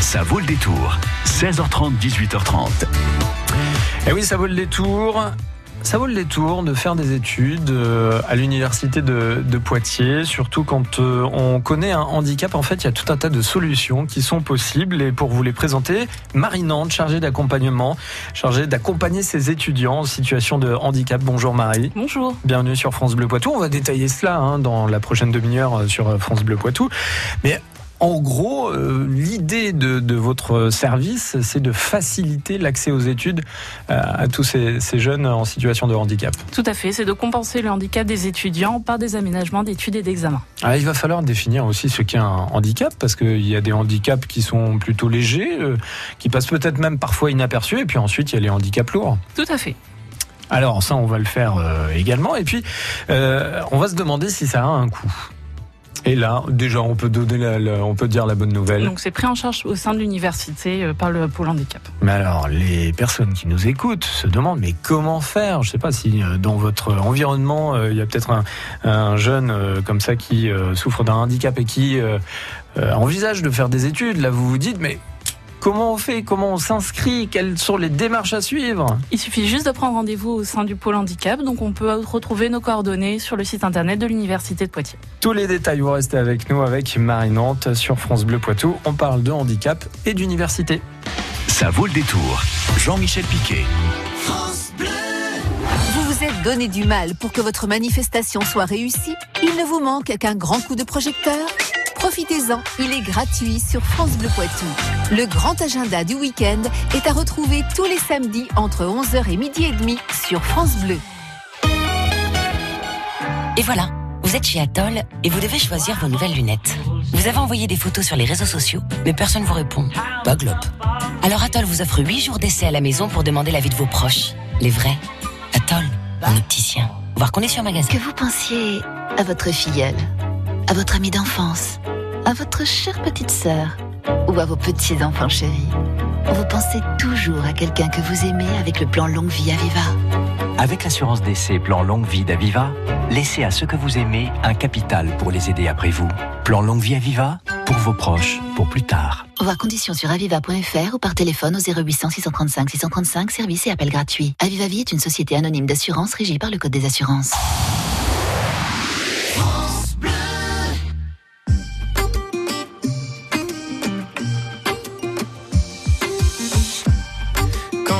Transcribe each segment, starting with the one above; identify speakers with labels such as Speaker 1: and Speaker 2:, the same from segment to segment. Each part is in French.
Speaker 1: Ça vaut le détour. 16h30, 18h30.
Speaker 2: Et oui, ça vaut le détour. Ça vaut le détour de faire des études euh, à l'université de, de Poitiers, surtout quand euh, on connaît un handicap. En fait, il y a tout un tas de solutions qui sont possibles. Et pour vous les présenter, Marie Nantes, chargée d'accompagnement, chargée d'accompagner ses étudiants en situation de handicap. Bonjour Marie.
Speaker 3: Bonjour.
Speaker 2: Bienvenue sur France Bleu Poitou. On va détailler cela hein, dans la prochaine demi-heure euh, sur France Bleu Poitou. Mais en gros, euh, l'idée de, de, votre service, c'est de faciliter l'accès aux études euh, à tous ces, ces, jeunes en situation de handicap.
Speaker 3: Tout à fait, c'est de compenser le handicap des étudiants par des aménagements d'études et d'examens.
Speaker 2: Ah, il va falloir définir aussi ce qu'est un handicap, parce qu'il y a des handicaps qui sont plutôt légers, euh, qui passent peut-être même parfois inaperçus, et puis ensuite il y a les handicaps lourds.
Speaker 3: Tout à fait.
Speaker 2: Alors ça, on va le faire également, et puis on va se demander si ça a un coût. Et là, déjà, on peut donner, la, la, on peut dire la bonne nouvelle.
Speaker 3: Donc, c'est pris en charge au sein de l'université euh, par le pôle handicap.
Speaker 2: Mais alors, les personnes qui nous écoutent se demandent, mais comment faire? Je ne sais pas si euh, dans votre environnement, euh, il y a peut-être un, un, jeune comme ça qui souffre d'un handicap et qui envisage de faire des études. Là, vous vous dites, mais Comment on fait? Comment on s'inscrit? Quelles sont les démarches à suivre?
Speaker 3: Il suffit juste de prendre rendez-vous au sein du pôle handicap. Donc on peut retrouver nos coordonnées sur le site internet de l'Université de Poitiers.
Speaker 2: Tous les détails, vous restez avec nous avec Marie Nantes sur France Bleu Poitou. On parle de handicap et d'université.
Speaker 1: Ça vaut le détour. Jean-Michel Piquet.
Speaker 4: France Bleu. Vous vous êtes donné du mal pour que votre manifestation soit réussie? Il ne vous manque qu'un grand coup de projecteur? Profitez-en, il est gratuit sur France Bleu Poitou. Le grand agenda du week-end est à retrouver tous les samedis entre 11h et midi et demi sur France Bleu.
Speaker 5: Et voilà, vous êtes chez Atoll et vous devez choisir vos nouvelles lunettes. Vous avez envoyé des photos sur les réseaux sociaux, mais personne ne vous répond. Pas glop. Alors Atoll vous offre 8 jours d'essai à la maison pour demander l'avis de vos proches. Les vrais. Atoll, mon opticien. Voir conditions magasin.
Speaker 4: Que vous pensiez à votre filleule, à votre amie d'enfance, à votre chère petite sœur ou à vos petits enfants chéris. Vous pensez toujours à quelqu'un que vous aimez avec le plan longue vie Aviva.
Speaker 6: Avec l'assurance d'essai plan longue vie d'Aviva, laissez à ceux que vous aimez un capital pour les aider après vous. Plan longue vie Aviva, pour vos proches, pour plus tard.
Speaker 4: Voir conditions sur aviva.fr ou par téléphone au 0800 635 635, service et appel gratuit. Aviva Vie est une société anonyme d'assurance régie par le Code des assurances.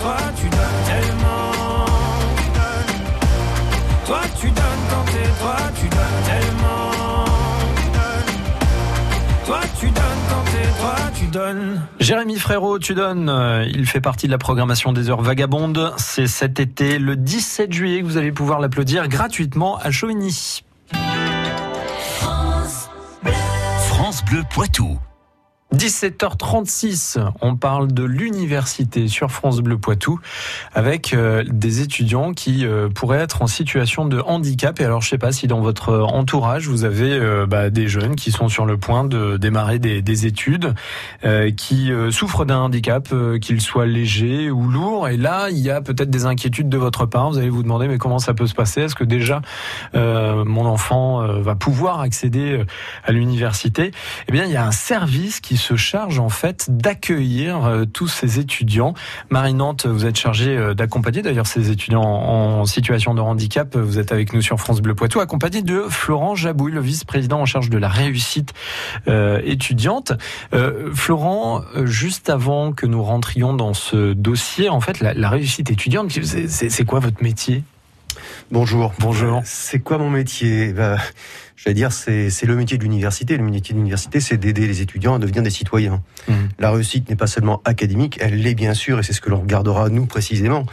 Speaker 7: Toi, tu donnes tellement. Toi, tu donnes quand t'es toi, tu donnes tellement. Toi, tu donnes quand t'es toi, tu donnes.
Speaker 2: Jérémy Frérot, tu donnes. euh, Il fait partie de la programmation des heures vagabondes. C'est cet été, le 17 juillet, que vous allez pouvoir l'applaudir gratuitement à Chauvigny.
Speaker 1: France Bleu Poitou.
Speaker 2: 17h36, on parle de l'université sur France Bleu Poitou avec euh, des étudiants qui euh, pourraient être en situation de handicap. Et alors, je sais pas si dans votre entourage vous avez euh, bah, des jeunes qui sont sur le point de démarrer des, des études, qui souffrent d'un handicap, qu'il soit léger ou lourd. Et là, il y a peut-être des inquiétudes de votre part. Vous allez vous demander mais comment ça peut se passer? Est-ce que déjà mon enfant va pouvoir accéder à l'université? Eh bien, il y a un service qui se charge en fait d'accueillir euh, tous ces étudiants. Marie Nantes, vous êtes chargée euh, d'accompagner d'ailleurs ces étudiants en, situation de handicap. Vous êtes avec nous sur France Bleu Poitou, accompagné de Florent Jabouille, le vice-président en charge de la réussite euh, étudiante. Florent, juste avant que nous rentrions dans ce dossier, en fait, la, réussite étudiante, c'est quoi votre métier?
Speaker 8: Bonjour.
Speaker 2: Bonjour.
Speaker 8: Euh, C'est quoi mon métier? Bah, Je vais dire, c'est le métier de l'université. Le métier de l'université, c'est d'aider les étudiants à devenir des citoyens.
Speaker 2: Mhm.
Speaker 8: La réussite n'est pas seulement académique, elle l'est bien sûr, et c'est ce que l'on regardera nous précisément.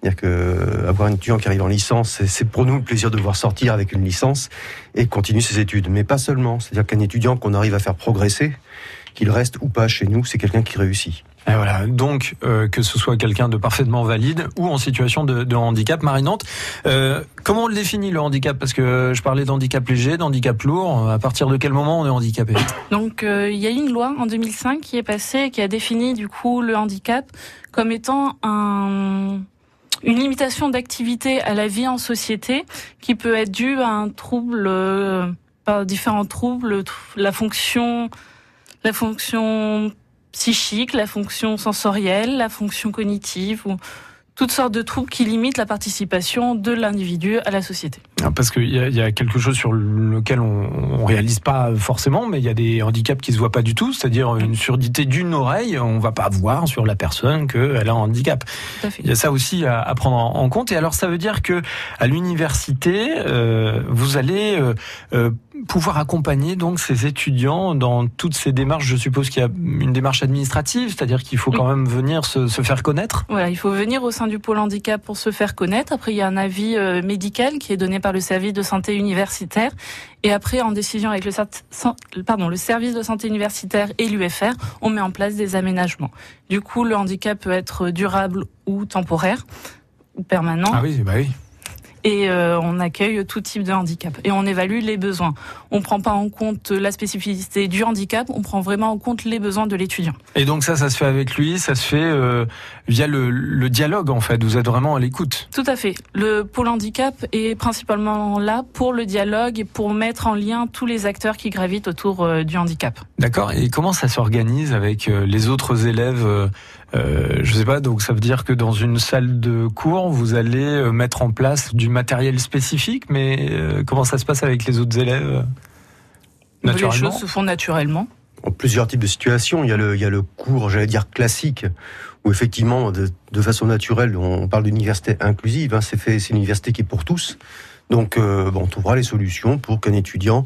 Speaker 8: C'est-à-dire que euh, avoir un étudiant qui arrive en licence, c'est pour nous le plaisir de voir sortir avec une licence et continuer ses études. Mais pas seulement. C'est-à-dire qu'un étudiant qu'on arrive à faire progresser, qu'il reste ou pas chez nous, c'est quelqu'un qui réussit.
Speaker 2: Et voilà, donc euh, que ce soit quelqu'un de parfaitement valide ou en situation de, handicap. Marie Nantes, euh, comment on le définit le handicap? Parce que je parlais d'handicap léger, d'handicap lourd. À partir de quel moment on est handicapé?
Speaker 3: Donc euh, il y a une loi en 2005 qui est passée et qui a défini du coup le handicap comme étant un une limitation d'activité à la vie en société qui peut être due à un trouble euh, différents troubles, tr- la fonction la fonction psychique, la fonction sensorielle, la fonction cognitive ou toutes sortes de troubles qui limitent la participation de l'individu à la société.
Speaker 2: Ah, Parce qu'il y, a- il y a quelque chose sur lequel on, on réalise pas forcément, mais il y a des handicaps qui se voient pas du tout, c'est-à-dire une surdité d'une oreille. On va pas voir sur la personne qu'elle a un handicap. Il y a ça aussi à, à prendre en compte. Et alors, ça veut dire que à l'université, euh, vous allez euh, euh, pouvoir accompagner donc ces étudiants dans toutes ces démarches. Je suppose qu'il y a une démarche administrative, c'est-à-dire qu'il faut quand même venir se, se faire connaître.
Speaker 3: Voilà, il faut venir au sein du pôle handicap pour se faire connaître. Après, il y a un avis médical qui est donné par le service de santé universitaire. Et après, en décision avec le, le service de santé universitaire et l'UFR, on met en place des aménagements. Du coup, le handicap peut être durable ou temporaire ou permanent.
Speaker 2: Ah oui, bah oui.
Speaker 3: Et euh, on accueille tout type de handicap et on évalue les besoins. On prend pas en compte la spécificité du handicap, on prend vraiment en compte les besoins de l'étudiant.
Speaker 2: Et donc ça, ça se fait avec lui, ça se fait euh, via le, le dialogue en fait. Vous êtes vraiment à l'écoute.
Speaker 3: Tout à fait. Le pôle handicap est principalement là pour le dialogue et pour mettre en lien tous les acteurs qui gravitent autour euh, du handicap.
Speaker 2: D'accord. Et comment ça s'organise avec les autres élèves euh, Je sais pas. Donc ça veut dire que dans une salle de cours, vous allez euh, mettre en place du matériel spécifique, mais euh, comment ça se passe avec les autres élèves? Euh,
Speaker 3: Les
Speaker 2: Naturellement?
Speaker 3: choses se font naturellement.
Speaker 8: en plusieurs types de situations. Il y a le, il y a le cours, j'allais dire classique, où effectivement, de, de façon naturelle, on parle d'université inclusive. Hein, c'est fait, c'est une université qui est pour tous. Donc, euh, bon, on trouvera les solutions pour qu'un étudiant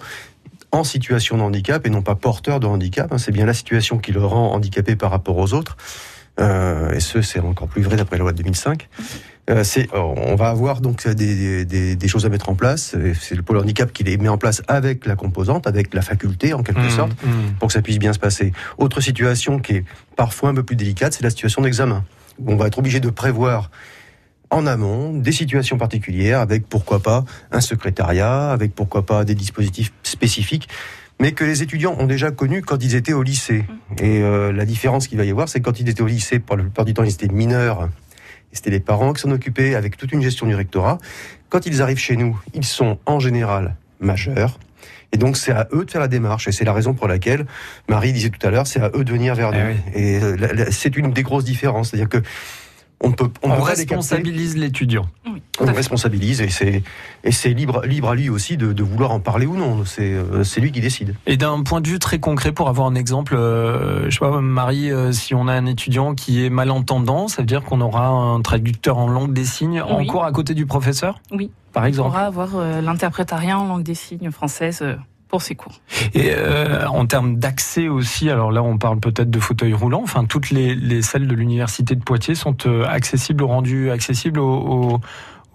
Speaker 8: en situation de handicap et non pas porteur de handicap, hein, c'est bien la situation qui le rend handicapé par rapport aux autres. Euh, et ce, c'est encore plus vrai d'après la loi de 2005. Euh, c'est, on va avoir donc des, des, des choses à mettre en place. C'est le pôle handicap qui les met en place avec la composante, avec la faculté en quelque
Speaker 2: Mmh,
Speaker 8: sorte
Speaker 2: mmh.
Speaker 8: pour que ça puisse bien se passer. Autre situation qui est parfois un peu plus délicate, c'est la situation d'examen. On va être obligé de prévoir en amont des situations particulières avec pourquoi pas un secrétariat, avec pourquoi pas des dispositifs spécifiques, mais que les étudiants ont déjà connu quand ils étaient au lycée. Et euh, la différence qu'il va y avoir, c'est que quand ils étaient au lycée, pour la plupart du temps, ils étaient mineurs. Et C'était les parents qui s'en occupaient avec toute une gestion du rectorat. Quand ils arrivent chez nous, ils sont en général majeurs. Et donc c'est à eux de faire la démarche. Et c'est la raison pour laquelle Marie disait tout à l'heure, c'est à eux de venir vers
Speaker 2: Eh
Speaker 8: nous.
Speaker 2: oui.
Speaker 8: Et euh, c'est une des grosses différences, c'est-à-dire que on peut on,
Speaker 2: On responsabilise l'étudiant.
Speaker 3: Oui,
Speaker 8: On responsabilise et c'est et c'est libre libre à lui aussi de, de vouloir en parler ou non. C'est euh, c'est lui qui décide.
Speaker 2: Et d'un point de vue très concret, pour avoir un exemple, euh, je sais pas, Marie, euh, si on a un étudiant qui est malentendant, ça veut dire qu'on aura un traducteur en langue des signes en cours à côté du professeur?
Speaker 3: Oui.
Speaker 2: Par
Speaker 3: On
Speaker 2: exemple.
Speaker 3: pourra avoir euh, l'interprétariat en langue des signes française euh, pour ses cours.
Speaker 2: Et euh, en termes d'accès aussi, alors là on parle peut-être de fauteuil roulant, enfin toutes les, les salles de l'université de Poitiers sont euh, accessibles, rendues accessibles aux,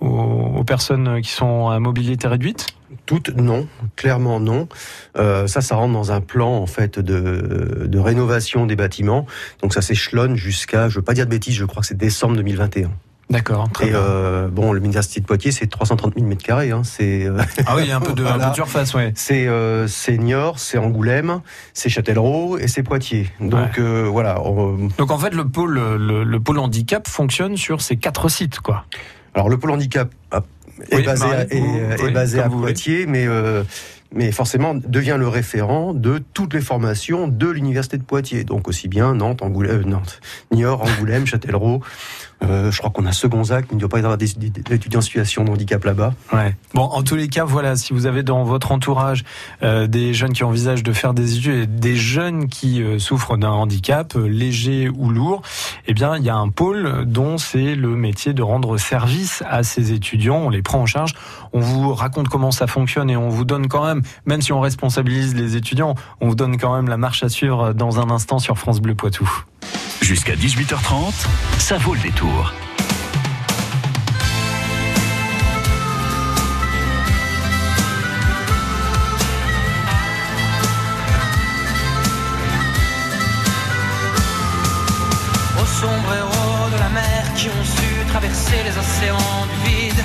Speaker 2: aux, aux- aux personnes qui sont à mobilité réduite?
Speaker 8: Toutes non, clairement non. Euh, ça, ça rentre dans un plan en fait de, de rénovation des bâtiments. Donc ça s'échelonne jusqu'à, je veux pas dire de bêtises, je crois que c'est décembre 2021.
Speaker 2: D'accord, très
Speaker 8: Et
Speaker 2: bien.
Speaker 8: euh, bon, l'université de Poitiers, c'est 330 000 mètres carrés. Hein, c'est euh,
Speaker 2: Ah oui, il y a un peu de, un peu de surface, ouais.
Speaker 8: c'est euh, c'est Niort, c'est Angoulême, c'est Châtellerault et c'est Poitiers. Donc euh, voilà. on-
Speaker 2: Donc en fait le pôle, le, le pôle handicap fonctionne sur ces quatre sites, quoi.
Speaker 8: alors le pôle handicap a- est
Speaker 2: Oui,
Speaker 8: basé, à,
Speaker 2: Marie,
Speaker 8: est, basé à
Speaker 2: vous voulez.
Speaker 8: Poitiers, mais euh, mais forcément devient le référent de toutes les formations de l'université de Poitiers. Donc aussi bien Nantes, Angoulême, euh, Nantes, Niort, Angoulême, Châtellerault. Euh, je crois qu'on a Segonzac, il ne doit pas y avoir des, des- des étudiants en situation de handicap là-bas.
Speaker 2: Ouais. Bon, en tous les cas, voilà, si vous avez dans votre entourage euh, des jeunes qui envisagent de faire des études, et des jeunes qui euh, souffrent d'un handicap léger ou lourd, eh bien, il y a un pôle dont c'est le métier de rendre service à ces étudiants. On les prend en charge, on vous raconte comment ça fonctionne et on vous donne quand même, même si on responsabilise les étudiants, on vous donne quand même la marche à suivre dans un instant sur France Bleu Poitou.
Speaker 1: Jusqu'à 18h30, ça vaut le détour.
Speaker 9: Aux sombreros de la mer qui ont su traverser les océans du vide.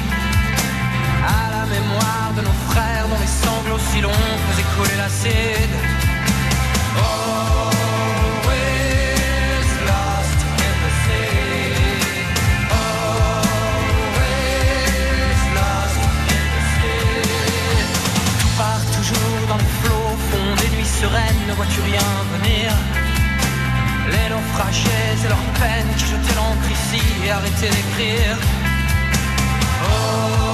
Speaker 9: À la mémoire de nos frères dont les sanglots si longs faisaient couler l'acide. Always vois-tu rien venir? Les naufragés et leurs peines qui jetaient l'encre ici et arrêtaient d'écrire. Always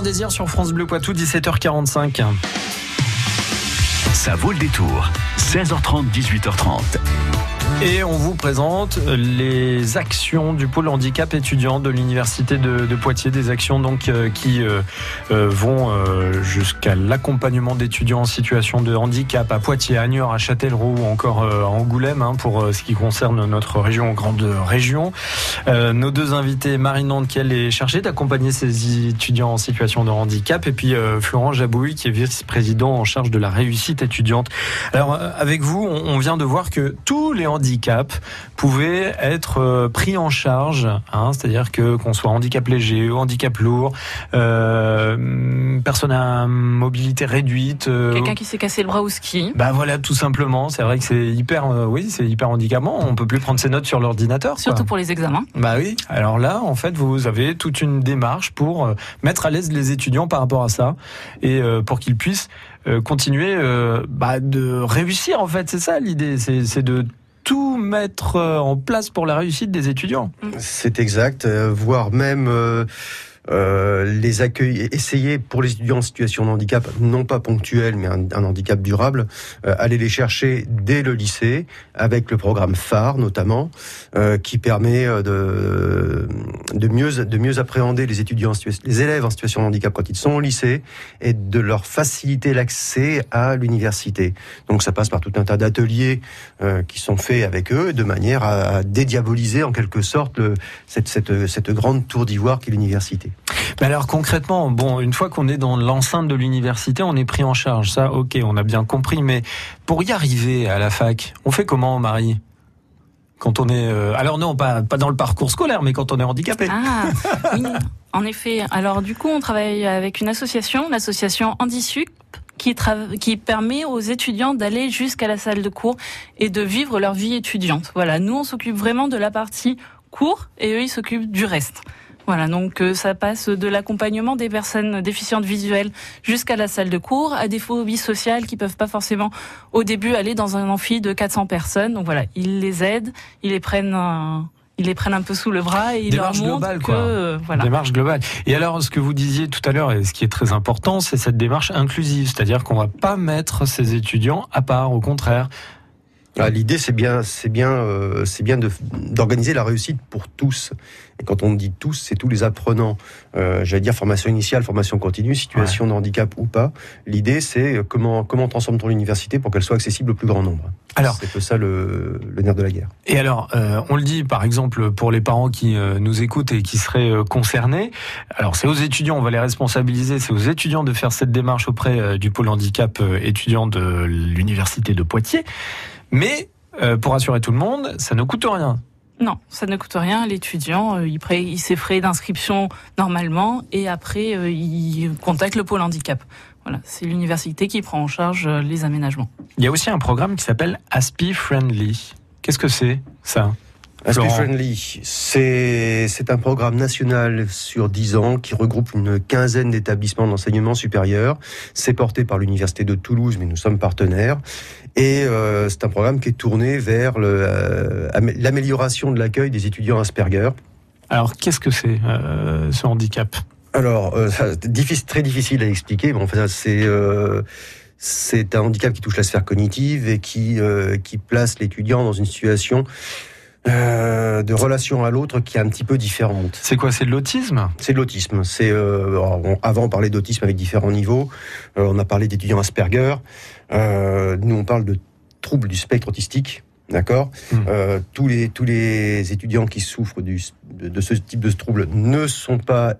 Speaker 2: Noir Désir sur France Bleu Poitou, 17h45.
Speaker 1: Ça vaut le détour. 16h30, 18h30.
Speaker 2: Et on vous présente les actions du pôle handicap étudiant de l'université de, Poitiers, des actions donc euh, qui euh, euh, vont jusqu'à l'accompagnement d'étudiants en situation de handicap à Poitiers, à Niort, à Châtellerault ou encore à Angoulême hein, pour ce qui concerne notre région, grande région. Nos deux invités, Marine Nandequel est chargée d'accompagner ces étudiants en situation de handicap et puis Florent Jabouille qui est vice-président en charge de la réussite étudiante. Alors avec vous, on, on vient de voir que tous les handicaps pouvaient être euh, pris en charge, hein, c'est-à-dire que qu'on soit handicap léger ou handicap lourd, euh, personne à mobilité réduite, euh,
Speaker 3: Quelqu'un qui s'est cassé le bras au ski.
Speaker 2: bah voilà, tout simplement. C'est vrai que c'est hyper, euh, oui, c'est hyper handicapant. On peut plus prendre ses notes sur l'ordinateur.
Speaker 3: Surtout pour les examens.
Speaker 2: Bah oui. Alors là, en fait, vous avez toute une démarche pour mettre à l'aise les étudiants par rapport à ça et pour qu'ils puissent continuer bah, de réussir. En fait, c'est ça l'idée. C'est de tout mettre euh, en place pour la réussite des étudiants.
Speaker 8: C'est exact, euh, voire même euh, les accueils, essayer pour les étudiants en situation de handicap, non pas ponctuel, mais un, handicap durable, euh, aller les chercher dès le lycée, avec le programme phare notamment, euh, qui permet euh, de, de, mieux, de mieux appréhender les étudiants, les élèves en situation de handicap quand ils sont au lycée, et de leur faciliter l'accès à l'université. Donc ça passe par tout un tas d'ateliers euh, qui sont faits avec eux, de manière à, à dédiaboliser en quelque sorte le, cette, cette, cette grande tour d'ivoire qu'est l'université.
Speaker 2: Mais alors concrètement, bon, une fois qu'on est dans l'enceinte de l'université, on est pris en charge. Ça, ok, on a bien compris. Mais pour y arriver à la fac, on fait comment, Marie? Quand on est, euh, alors non, pas, dans le parcours scolaire, mais quand on est handicapé.
Speaker 3: Ah, oui, en effet. Alors du coup, on travaille avec une association, l'association Handisup, qui, qui permet aux étudiants d'aller jusqu'à la salle de cours et de vivre leur vie étudiante. Voilà, nous, on s'occupe vraiment de la partie cours et eux, ils s'occupent du reste. Voilà, donc euh, ça passe de l'accompagnement des personnes déficientes visuelles jusqu'à la salle de cours, à des phobies sociales qui peuvent pas forcément au début aller dans un amphi de 400 personnes. Donc voilà, ils les aident, ils les prennent, un- ils les prennent un peu sous le bras et ils
Speaker 2: Démarche
Speaker 3: leur montrent
Speaker 2: globale,
Speaker 3: que
Speaker 2: quoi.
Speaker 3: euh, voilà.
Speaker 2: Démarche globale. Et alors, ce que vous disiez tout à l'heure, et ce qui est très important, c'est cette démarche inclusive, c'est-à-dire qu'on va pas mettre ces étudiants à part, au contraire.
Speaker 8: Ah, L'idée, c'est bien, c'est bien, euh, c'est bien d'organiser la réussite pour tous. Et quand on dit tous, c'est tous les apprenants. Euh, J'allais dire formation initiale, formation continue, situation de handicap ou pas. L'idée, c'est euh, comment comment transforme-t-on l'université pour qu'elle soit accessible au plus grand nombre.
Speaker 2: Alors-
Speaker 8: c'est un peu ça le, le nerf de la guerre.
Speaker 2: Et alors, euh, on le dit par exemple pour les parents qui nous écoutent et qui seraient concernés. Alors, c'est aux étudiants, on va les responsabiliser. C'est aux étudiants de faire cette démarche auprès du pôle handicap étudiant de l'université de Poitiers. Mais euh, pour rassurer tout le monde, ça ne coûte rien.
Speaker 3: Non, ça ne coûte rien. L'étudiant, euh, il, pré- il ses frais d'inscription normalement et après, euh, il contacte le pôle handicap. Voilà, c'est l'université qui prend en charge euh, les aménagements.
Speaker 2: Il y a aussi un programme qui s'appelle Aspi Friendly. Qu'est-ce que c'est ça? Florent.
Speaker 8: Friendly, c'est c'est un programme national sur 10 ans qui regroupe une quinzaine d'établissements d'enseignement supérieur. C'est porté par l'université de Toulouse, mais nous sommes partenaires. Et euh, c'est un programme qui est tourné vers euh, amé- l'amélioration de l'accueil des étudiants Asperger.
Speaker 2: Alors, qu'est-ce que c'est euh, ce handicap?
Speaker 8: Alors, difficile, très difficile à expliquer. Bon, enfin, c'est c'est un handicap qui touche la sphère cognitive et qui euh, qui place l'étudiant dans une situation euh, de relation à l'autre qui est un petit peu différente.
Speaker 2: C'est quoi C'est de l'autisme?
Speaker 8: C'est de l'autisme. C'est euh, avant on parlait d'autisme avec différents niveaux. On a parlé d'étudiants Asperger. Euh, nous on parle de troubles du spectre autistique. D'accord.
Speaker 2: Hmm.
Speaker 8: Euh, tous les tous les étudiants qui souffrent du, de, de ce type de trouble ne sont pas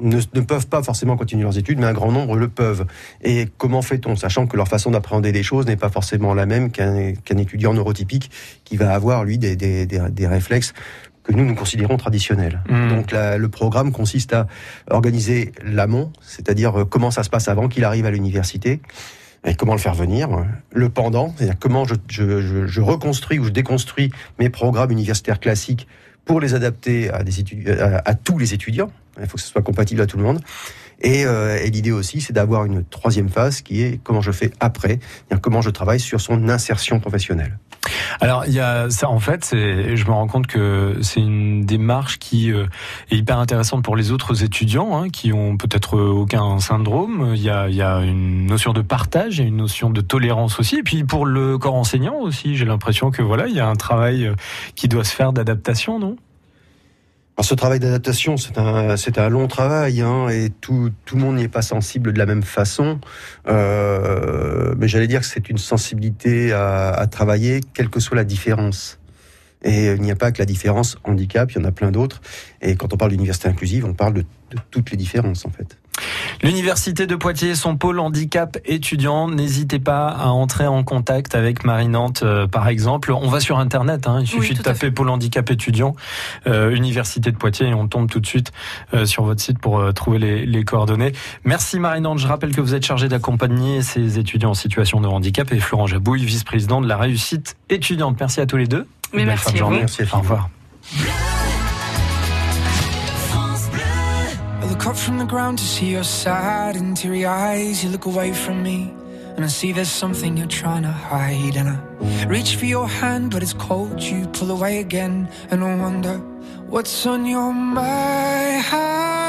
Speaker 8: ne, ne peuvent pas forcément continuer leurs études, mais un grand nombre le peuvent. Et comment fait-on, sachant que leur façon d'appréhender les choses n'est pas forcément la même qu'un étudiant neurotypique qui va avoir lui des, des, des, des réflexes que nous nous considérons traditionnels.
Speaker 2: Hmm.
Speaker 8: Donc la- le programme consiste à organiser l'amont, c'est-à-dire euh, comment ça se passe avant qu'il arrive à l'université, et comment le faire venir. Le pendant, c'est-à-dire comment je, je, je, je reconstruis ou je déconstruis mes programmes universitaires classiques pour les adapter à, des à, à tous les étudiants. Il faut que ce soit compatible à tout le monde. Et, euh, et l'idée aussi, c'est d'avoir une troisième phase qui est comment je fais après, comment je travaille sur son insertion professionnelle.
Speaker 2: Alors il y a ça en fait, je me rends compte que c'est une démarche qui euh, est hyper intéressante pour les autres étudiants hein, qui ont peut-être aucun syndrome. Il y, a, il y a une notion de partage, et une notion de tolérance aussi, et puis pour le corps enseignant aussi, j'ai l'impression que voilà, il y a un travail euh, qui doit se faire d'adaptation, non?
Speaker 8: Alors, ce travail d'adaptation, c'est un, c'est un long travail, hein, et tout, tout le monde n'y est pas sensible de la même façon. Euh, mais j'allais dire que c'est une sensibilité à, à, travailler, quelle que soit la différence. Et il n'y a pas que la différence handicap, il y en a plein d'autres. Et quand on parle d'université inclusive, on parle de, de toutes les différences, en fait.
Speaker 2: L'Université de Poitiers, son pôle handicap étudiant, n'hésitez pas à entrer en contact avec Marie Nantes, euh, par exemple. On va sur Internet, hein, il suffit de taper pôle handicap étudiant, euh, Université de Poitiers, et on tombe tout de suite euh, sur votre site pour euh, trouver les, les, coordonnées. Merci Marie Nantes, je rappelle que vous êtes chargée d'accompagner ces étudiants en situation de handicap, et Florent Jabouille, vice-président de la réussite étudiante. Merci à tous les deux.
Speaker 3: Mais merci, à
Speaker 8: merci
Speaker 2: Au revoir.
Speaker 10: Look up from the ground to see your sad and teary eyes. You look away from me, and I see there's something you're trying to hide. And I reach for your hand, but it's cold. You pull away again, and I wonder what's on your mind.